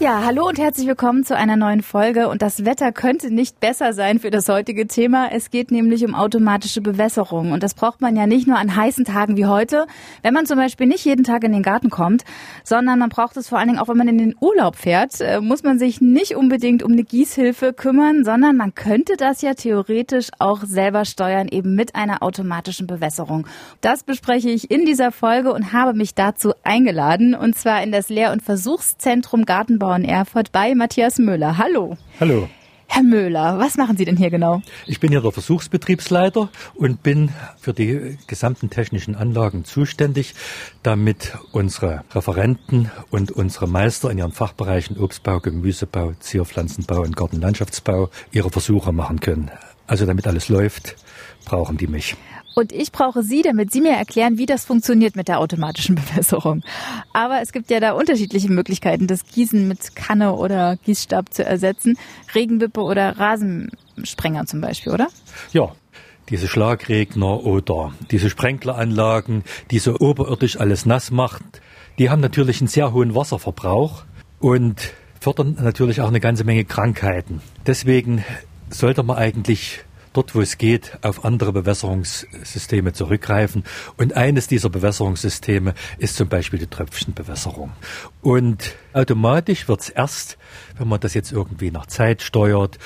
Ja, hallo und herzlich willkommen zu einer neuen Folge. Und das Wetter könnte nicht besser sein für das heutige Thema. Es geht nämlich um automatische Bewässerung. Und das braucht man ja nicht nur an heißen Tagen wie heute, wenn man zum Beispiel nicht jeden Tag in den Garten kommt, sondern man braucht es vor allen Dingen auch, wenn man in den Urlaub fährt, äh, muss man sich nicht unbedingt um eine Gießhilfe kümmern, sondern man könnte das ja theoretisch auch selber steuern, eben mit einer automatischen Bewässerung. Das bespreche ich in dieser Folge und habe mich dazu eingeladen, und zwar in das Lehr- und Versuchszentrum Gartenbau in Erfurt bei Matthias Müller. Hallo. Hallo. Herr Müller, was machen Sie denn hier genau? Ich bin hier der Versuchsbetriebsleiter und bin für die gesamten technischen Anlagen zuständig, damit unsere Referenten und unsere Meister in ihren Fachbereichen Obstbau, Gemüsebau, Zierpflanzenbau und Gartenlandschaftsbau ihre Versuche machen können. Also damit alles läuft, brauchen die mich. Und ich brauche Sie, damit Sie mir erklären, wie das funktioniert mit der automatischen Bewässerung. Aber es gibt ja da unterschiedliche Möglichkeiten, das Gießen mit Kanne oder Gießstab zu ersetzen. Regenwippe oder Rasensprenger zum Beispiel, oder? Ja, diese Schlagregner oder diese Sprenkleranlagen, die so oberirdisch alles nass macht, die haben natürlich einen sehr hohen Wasserverbrauch und fördern natürlich auch eine ganze Menge Krankheiten. Deswegen sollte man eigentlich dort, wo es geht, auf andere Bewässerungssysteme zurückgreifen. Und eines dieser Bewässerungssysteme ist zum Beispiel die Tröpfchenbewässerung. Und automatisch wird es erst, wenn man das jetzt irgendwie nach Zeit steuert,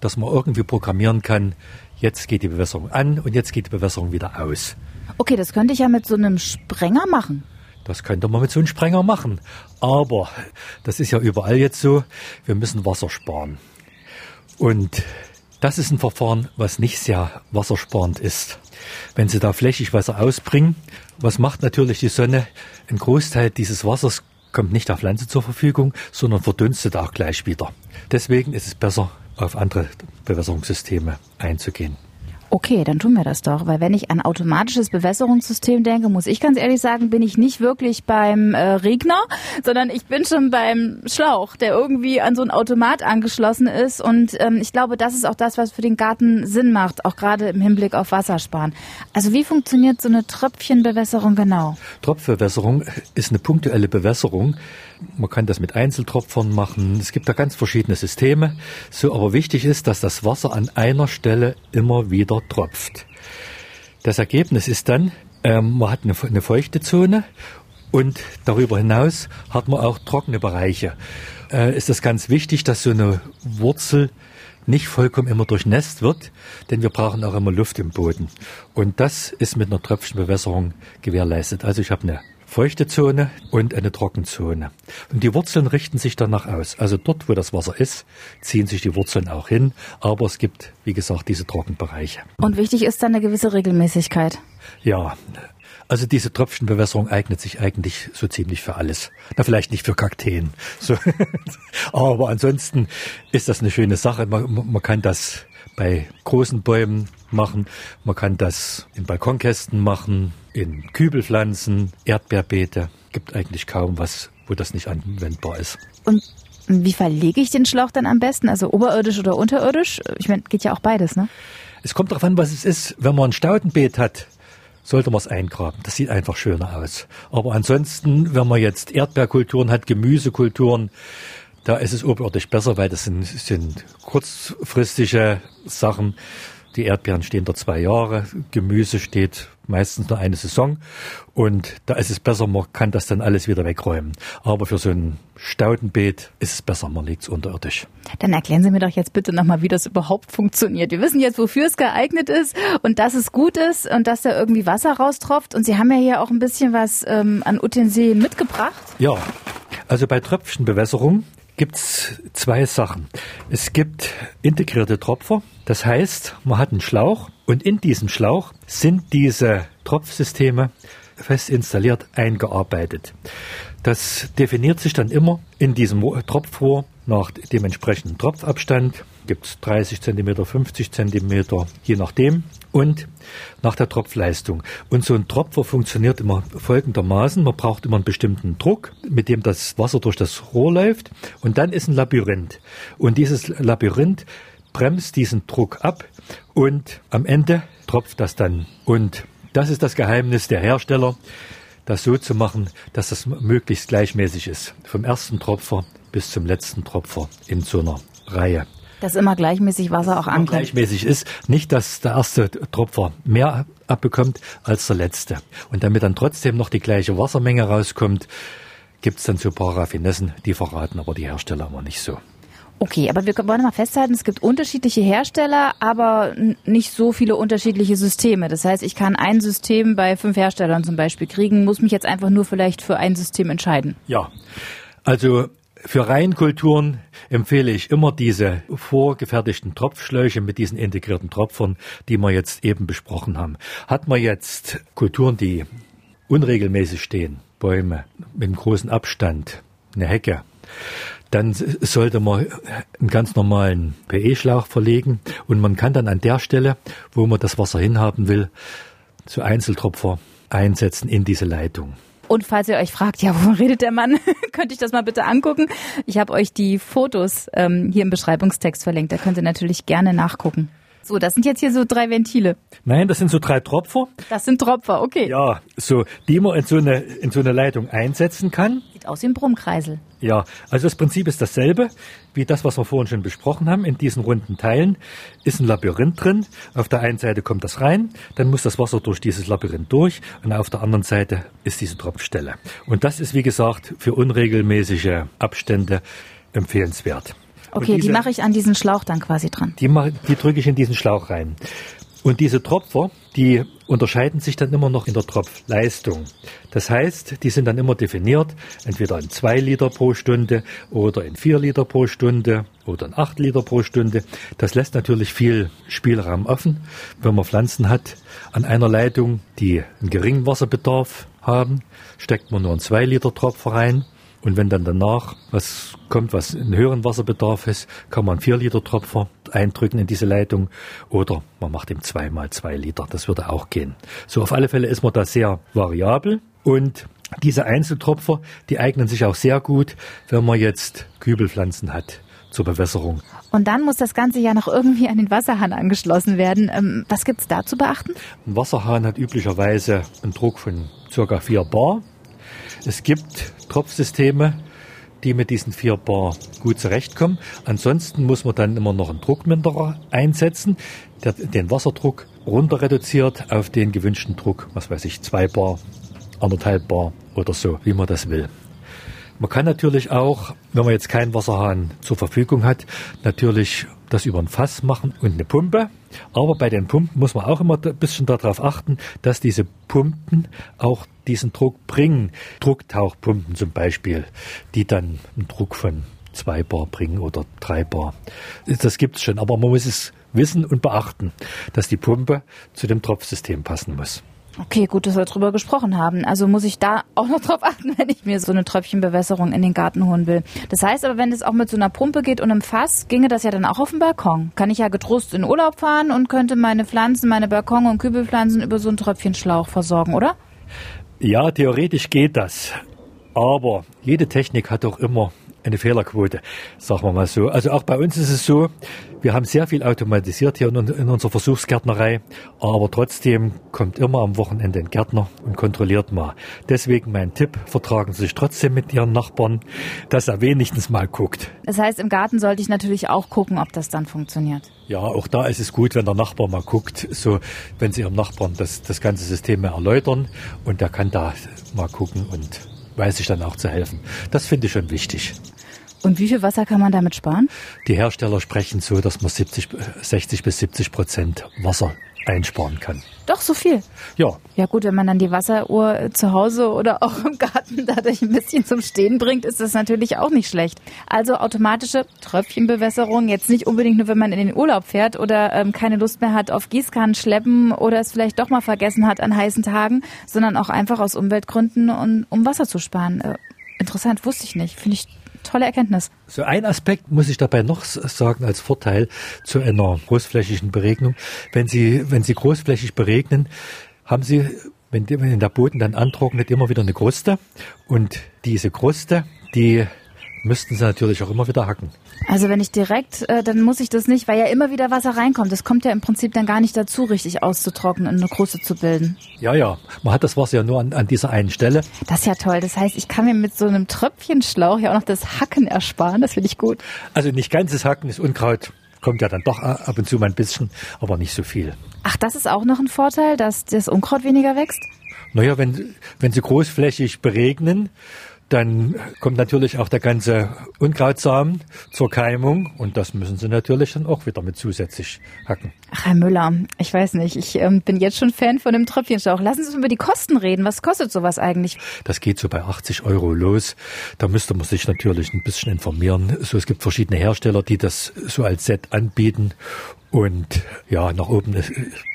dass man irgendwie programmieren kann, jetzt geht die Bewässerung an und jetzt geht die Bewässerung wieder aus. Okay, das könnte ich ja mit so einem Sprenger machen. Das könnte man mit so einem Sprenger machen. Aber das ist ja überall jetzt so, wir müssen Wasser sparen. Und das ist ein Verfahren, was nicht sehr wassersparend ist. Wenn Sie da flächig Wasser ausbringen, was macht natürlich die Sonne? Ein Großteil dieses Wassers kommt nicht der Pflanze zur Verfügung, sondern verdunstet auch gleich wieder. Deswegen ist es besser, auf andere Bewässerungssysteme einzugehen. Okay, dann tun wir das doch, weil wenn ich an automatisches Bewässerungssystem denke, muss ich ganz ehrlich sagen, bin ich nicht wirklich beim äh, Regner, sondern ich bin schon beim Schlauch, der irgendwie an so ein Automat angeschlossen ist und ähm, ich glaube, das ist auch das, was für den Garten Sinn macht, auch gerade im Hinblick auf Wassersparen. Also wie funktioniert so eine Tröpfchenbewässerung genau? Tropfbewässerung ist eine punktuelle Bewässerung. Man kann das mit Einzeltropfern machen. Es gibt da ganz verschiedene Systeme. So aber wichtig ist, dass das Wasser an einer Stelle immer wieder tropft. Das Ergebnis ist dann, ähm, man hat eine, eine feuchte Zone und darüber hinaus hat man auch trockene Bereiche. Äh, ist das ganz wichtig, dass so eine Wurzel nicht vollkommen immer durchnässt wird, denn wir brauchen auch immer Luft im Boden. Und das ist mit einer Tröpfchenbewässerung gewährleistet. Also ich habe eine feuchte Zone und eine Trockenzone. Und die Wurzeln richten sich danach aus. Also dort, wo das Wasser ist, ziehen sich die Wurzeln auch hin. Aber es gibt, wie gesagt, diese Trockenbereiche. Und wichtig ist dann eine gewisse Regelmäßigkeit. Ja, also diese Tröpfchenbewässerung eignet sich eigentlich so ziemlich für alles. Na, vielleicht nicht für Kakteen. So. Aber ansonsten ist das eine schöne Sache. Man, man kann das bei großen Bäumen machen. Man kann das in Balkonkästen machen, in Kübelpflanzen, Erdbeerbeete. Gibt eigentlich kaum was, wo das nicht anwendbar ist. Und wie verlege ich den Schlauch dann am besten? Also oberirdisch oder unterirdisch? Ich meine, geht ja auch beides, ne? Es kommt darauf an, was es ist. Wenn man ein Staudenbeet hat, sollte man es eingraben. Das sieht einfach schöner aus. Aber ansonsten, wenn man jetzt Erdbeerkulturen hat, Gemüsekulturen, da ist es oberirdisch besser, weil das sind, sind kurzfristige Sachen. Die Erdbeeren stehen da zwei Jahre, Gemüse steht meistens nur eine Saison und da ist es besser, man kann das dann alles wieder wegräumen. Aber für so ein Staudenbeet ist es besser, man legt es unterirdisch. Dann erklären Sie mir doch jetzt bitte nochmal, wie das überhaupt funktioniert. Wir wissen jetzt, wofür es geeignet ist und dass es gut ist und dass da irgendwie Wasser raustropft. Und Sie haben ja hier auch ein bisschen was ähm, an Utensilien mitgebracht. Ja, also bei Tröpfchenbewässerung gibt's zwei Sachen. Es gibt integrierte Tropfer, das heißt, man hat einen Schlauch und in diesem Schlauch sind diese Tropfsysteme fest installiert eingearbeitet. Das definiert sich dann immer in diesem Tropfrohr nach dem entsprechenden Tropfabstand. Gibt es 30 cm, 50 cm, je nachdem. Und nach der Tropfleistung. Und so ein Tropfer funktioniert immer folgendermaßen. Man braucht immer einen bestimmten Druck, mit dem das Wasser durch das Rohr läuft. Und dann ist ein Labyrinth. Und dieses Labyrinth bremst diesen Druck ab und am Ende tropft das dann. Und Das ist das Geheimnis der Hersteller, das so zu machen, dass das möglichst gleichmäßig ist. Vom ersten Tropfer bis zum letzten Tropfer in so einer Reihe. Dass immer gleichmäßig Wasser auch ankommt. Gleichmäßig ist. Nicht, dass der erste Tropfer mehr abbekommt als der letzte. Und damit dann trotzdem noch die gleiche Wassermenge rauskommt, gibt es dann so ein paar Raffinessen, die verraten aber die Hersteller immer nicht so. Okay, aber wir wollen mal festhalten, es gibt unterschiedliche Hersteller, aber nicht so viele unterschiedliche Systeme. Das heißt, ich kann ein System bei fünf Herstellern zum Beispiel kriegen, muss mich jetzt einfach nur vielleicht für ein System entscheiden. Ja, also für Reihenkulturen empfehle ich immer diese vorgefertigten Tropfschläuche mit diesen integrierten Tropfern, die wir jetzt eben besprochen haben. Hat man jetzt Kulturen, die unregelmäßig stehen, Bäume mit einem großen Abstand, eine Hecke, dann sollte man einen ganz normalen PE-Schlauch verlegen und man kann dann an der Stelle, wo man das Wasser hinhaben will, zu Einzeltropfer einsetzen in diese Leitung. Und falls ihr euch fragt, ja, wovon redet der Mann, könnt ihr das mal bitte angucken. Ich habe euch die Fotos ähm, hier im Beschreibungstext verlinkt. Da könnt ihr natürlich gerne nachgucken. So, das sind jetzt hier so drei Ventile. Nein, das sind so drei Tropfer. Das sind Tropfer, okay. Ja, so, die man in so eine, in so eine Leitung einsetzen kann. Sieht aus wie ein Brummkreisel. Ja, also das Prinzip ist dasselbe wie das, was wir vorhin schon besprochen haben. In diesen runden Teilen ist ein Labyrinth drin. Auf der einen Seite kommt das rein, dann muss das Wasser durch dieses Labyrinth durch und auf der anderen Seite ist diese Tropfstelle. Und das ist, wie gesagt, für unregelmäßige Abstände empfehlenswert. Okay, diese, die mache ich an diesen Schlauch dann quasi dran. Die, die drücke ich in diesen Schlauch rein. Und diese Tropfer, die unterscheiden sich dann immer noch in der Tropfleistung. Das heißt, die sind dann immer definiert, entweder in zwei Liter pro Stunde oder in vier Liter pro Stunde oder in acht Liter pro Stunde. Das lässt natürlich viel Spielraum offen, wenn man Pflanzen hat an einer Leitung, die einen geringen Wasserbedarf haben, steckt man nur einen zwei Liter Tropfer rein. Und wenn dann danach was kommt, was einen höheren Wasserbedarf ist, kann man vier Liter Tropfer eindrücken in diese Leitung oder man macht ihm zweimal zwei Liter. Das würde auch gehen. So auf alle Fälle ist man da sehr variabel und diese Einzeltropfer, die eignen sich auch sehr gut, wenn man jetzt Kübelpflanzen hat zur Bewässerung. Und dann muss das Ganze ja noch irgendwie an den Wasserhahn angeschlossen werden. Ähm, was gibt's da zu beachten? Ein Wasserhahn hat üblicherweise einen Druck von circa 4 Bar. Es gibt Tropfsysteme, die mit diesen 4 Bar gut zurechtkommen. Ansonsten muss man dann immer noch einen Druckminderer einsetzen, der den Wasserdruck runter reduziert auf den gewünschten Druck, was weiß ich, 2 Bar, anderthalb Bar oder so, wie man das will. Man kann natürlich auch, wenn man jetzt keinen Wasserhahn zur Verfügung hat, natürlich das über ein Fass machen und eine Pumpe. Aber bei den Pumpen muss man auch immer ein bisschen darauf achten, dass diese Pumpen auch diesen Druck bringen. Drucktauchpumpen zum Beispiel, die dann einen Druck von zwei Bar bringen oder drei Bar. Das gibt's schon, aber man muss es wissen und beachten, dass die Pumpe zu dem Tropfsystem passen muss. Okay, gut, dass wir darüber gesprochen haben. Also muss ich da auch noch drauf achten, wenn ich mir so eine Tröpfchenbewässerung in den Garten holen will. Das heißt aber, wenn es auch mit so einer Pumpe geht und einem Fass, ginge das ja dann auch auf dem Balkon. Kann ich ja getrost in Urlaub fahren und könnte meine Pflanzen, meine Balkon- und Kübelpflanzen über so einen Tröpfchenschlauch versorgen, oder? Ja, theoretisch geht das. Aber jede Technik hat doch immer eine Fehlerquote, sagen wir mal so. Also auch bei uns ist es so, wir haben sehr viel automatisiert hier in, in unserer Versuchsgärtnerei, aber trotzdem kommt immer am Wochenende ein Gärtner und kontrolliert mal. Deswegen mein Tipp, vertragen Sie sich trotzdem mit Ihren Nachbarn, dass er wenigstens mal guckt. Das heißt, im Garten sollte ich natürlich auch gucken, ob das dann funktioniert. Ja, auch da ist es gut, wenn der Nachbar mal guckt, so wenn Sie Ihrem Nachbarn das, das ganze System erläutern und der kann da mal gucken und weiß sich dann auch zu helfen. Das finde ich schon wichtig. Und wie viel Wasser kann man damit sparen? Die Hersteller sprechen so, dass man 70, 60 bis 70 Prozent Wasser einsparen kann. Doch, so viel? Ja. Ja gut, wenn man dann die Wasseruhr zu Hause oder auch im Garten dadurch ein bisschen zum Stehen bringt, ist das natürlich auch nicht schlecht. Also automatische Tröpfchenbewässerung, jetzt nicht unbedingt nur, wenn man in den Urlaub fährt oder ähm, keine Lust mehr hat auf Gießkannen schleppen oder es vielleicht doch mal vergessen hat an heißen Tagen, sondern auch einfach aus Umweltgründen, um, um Wasser zu sparen. Äh, interessant, wusste ich nicht. Finde ich tolle Erkenntnis. So ein Aspekt muss ich dabei noch sagen als Vorteil zu einer großflächigen Beregnung. Wenn Sie, wenn Sie großflächig beregnen, haben Sie, wenn, der Boden dann antrocknet, immer wieder eine Kruste. Und diese Kruste, die müssten sie natürlich auch immer wieder hacken. Also wenn ich direkt, äh, dann muss ich das nicht, weil ja immer wieder Wasser reinkommt. Das kommt ja im Prinzip dann gar nicht dazu, richtig auszutrocknen und eine Kruste zu bilden. Ja, ja. Man hat das Wasser ja nur an, an dieser einen Stelle. Das ist ja toll. Das heißt, ich kann mir mit so einem Tröpfchenschlauch ja auch noch das Hacken ersparen. Das finde ich gut. Also nicht ganzes Hacken ist Unkraut. Kommt ja dann doch ab und zu mal ein bisschen, aber nicht so viel. Ach, das ist auch noch ein Vorteil, dass das Unkraut weniger wächst? Naja, wenn, wenn sie großflächig beregnen, dann kommt natürlich auch der ganze Unkrautsamen zur Keimung und das müssen Sie natürlich dann auch wieder mit zusätzlich hacken. Ach, Herr Müller, ich weiß nicht, ich ähm, bin jetzt schon Fan von dem Tröpfchenschlauch. Lassen Sie uns über die Kosten reden. Was kostet sowas eigentlich? Das geht so bei 80 Euro los. Da müsste man sich natürlich ein bisschen informieren. So, es gibt verschiedene Hersteller, die das so als Set anbieten und ja, nach oben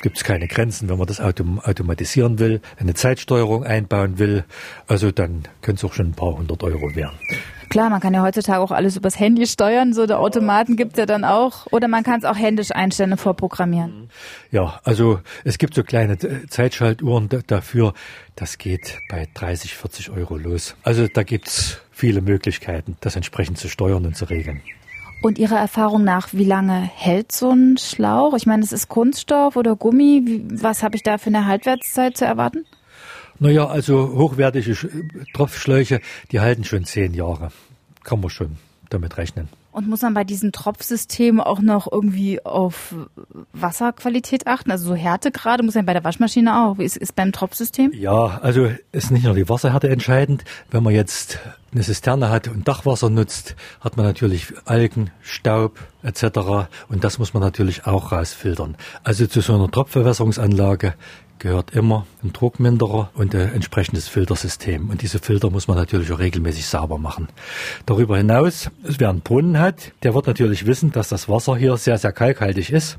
gibt es keine Grenzen. Wenn man das autom automatisieren will, eine Zeitsteuerung einbauen will, also dann können es auch schon ein paar hundert Euro werden. Klar, man kann ja heutzutage auch alles übers Handy steuern, so der Automaten gibt's ja dann auch. Oder man kann es auch händisch einstellen und vorprogrammieren. Ja, also es gibt so kleine Zeitschaltuhren dafür. Das geht bei 30, 40 Euro los. Also da gibt's viele Möglichkeiten, das entsprechend zu steuern und zu regeln. Und Ihrer Erfahrung nach, wie lange hält so ein Schlauch? Ich meine, es ist Kunststoff oder Gummi. Was habe ich da für eine Haltwertszeit zu erwarten? Naja, also hochwertige Tropfschläuche, die halten schon zehn Jahre. Kann man schon damit rechnen. Und muss man bei diesem Tropfsystem auch noch irgendwie auf Wasserqualität achten? Also so Härtegrade muss man bei der Waschmaschine auch. Ist, ist beim Tropfsystem? Ja, also ist nicht nur die Wasserhärte entscheidend. Wenn man jetzt eine Zisterne hat und Dachwasser nutzt, hat man natürlich Algen, Staub etc. Und das muss man natürlich auch rausfiltern. Also zu so einer Tropfbewässerungsanlage gehört immer ein Druckminderer und ein entsprechendes Filtersystem. Und diese Filter muss man natürlich auch regelmäßig sauber machen. Darüber hinaus, wer einen Brunnen hat, der wird natürlich wissen, dass das Wasser hier sehr, sehr kalkhaltig ist.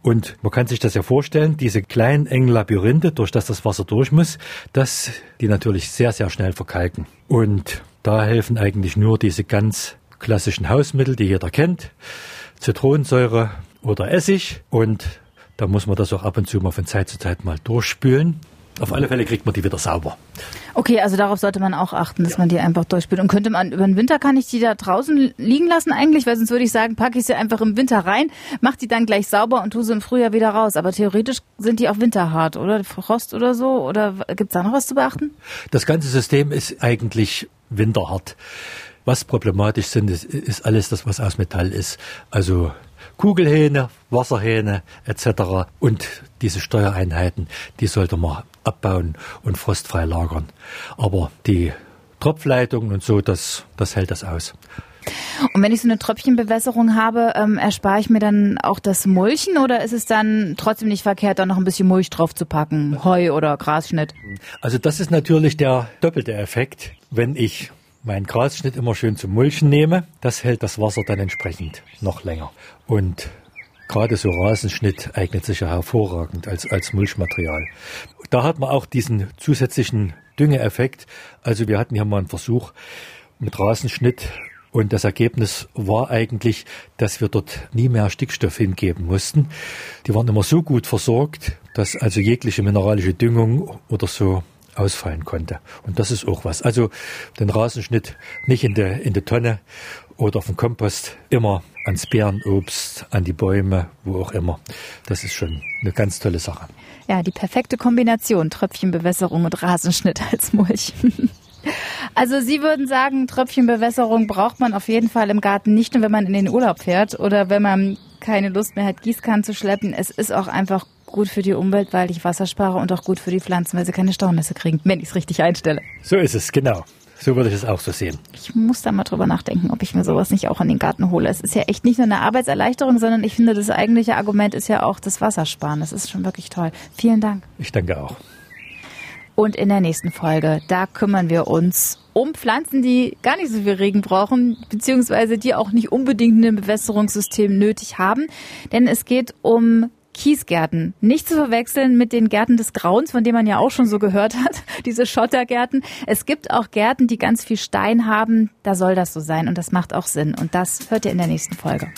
Und man kann sich das ja vorstellen, diese kleinen engen Labyrinthe, durch das das Wasser durch muss, dass die natürlich sehr, sehr schnell verkalken. Und da helfen eigentlich nur diese ganz klassischen Hausmittel, die jeder kennt. Zitronensäure oder Essig und da muss man das auch ab und zu mal von Zeit zu Zeit mal durchspülen. Auf alle Fälle kriegt man die wieder sauber. Okay, also darauf sollte man auch achten, dass ja. man die einfach durchspült. Und könnte man über den Winter kann ich die da draußen liegen lassen eigentlich, weil sonst würde ich sagen, packe ich sie einfach im Winter rein, mach die dann gleich sauber und tue sie im Frühjahr wieder raus. Aber theoretisch sind die auch winterhart, oder Frost oder so? Oder gibt es da noch was zu beachten? Das ganze System ist eigentlich winterhart. Was problematisch sind, ist, ist alles das, was aus Metall ist. Also Kugelhähne, Wasserhähne etc. Und diese Steuereinheiten, die sollte man abbauen und frostfrei lagern. Aber die Tropfleitungen und so, das, das hält das aus. Und wenn ich so eine Tröpfchenbewässerung habe, ähm, erspare ich mir dann auch das Mulchen oder ist es dann trotzdem nicht verkehrt, da noch ein bisschen Mulch drauf zu packen, Heu oder Grasschnitt? Also das ist natürlich der doppelte Effekt, wenn ich meinen Grasschnitt immer schön zum Mulchen nehme. Das hält das Wasser dann entsprechend noch länger. Und gerade so Rasenschnitt eignet sich ja hervorragend als, als Mulchmaterial. Da hat man auch diesen zusätzlichen Düngeeffekt. Also wir hatten hier mal einen Versuch mit Rasenschnitt und das Ergebnis war eigentlich, dass wir dort nie mehr Stickstoff hingeben mussten. Die waren immer so gut versorgt, dass also jegliche mineralische Düngung oder so ausfallen konnte. Und das ist auch was. Also den Rasenschnitt nicht in der, in Tonne oder auf dem Kompost, immer ans Bärenobst, an die Bäume, wo auch immer. Das ist schon eine ganz tolle Sache. Ja, die perfekte Kombination Tröpfchenbewässerung und Rasenschnitt als Mulch. Also Sie würden sagen, Tröpfchenbewässerung braucht man auf jeden Fall im Garten, nicht nur wenn man in den Urlaub fährt oder wenn man keine Lust mehr hat, Gießkannen zu schleppen. Es ist auch einfach gut für die Umwelt, weil ich Wasser spare und auch gut für die Pflanzen, weil sie keine Staunässe kriegen, wenn ich es richtig einstelle. So ist es, genau. So würde ich es auch so sehen. Ich muss da mal drüber nachdenken, ob ich mir sowas nicht auch in den Garten hole. Es ist ja echt nicht nur eine Arbeitserleichterung, sondern ich finde, das eigentliche Argument ist ja auch das Wassersparen. Das ist schon wirklich toll. Vielen Dank. Ich danke auch. Und in der nächsten Folge, da kümmern wir uns um Pflanzen, die gar nicht so viel Regen brauchen, beziehungsweise die auch nicht unbedingt ein Bewässerungssystem nötig haben. Denn es geht um Kiesgärten. Nicht zu verwechseln mit den Gärten des Grauens, von denen man ja auch schon so gehört hat, diese Schottergärten. Es gibt auch Gärten, die ganz viel Stein haben. Da soll das so sein und das macht auch Sinn. Und das hört ihr in der nächsten Folge.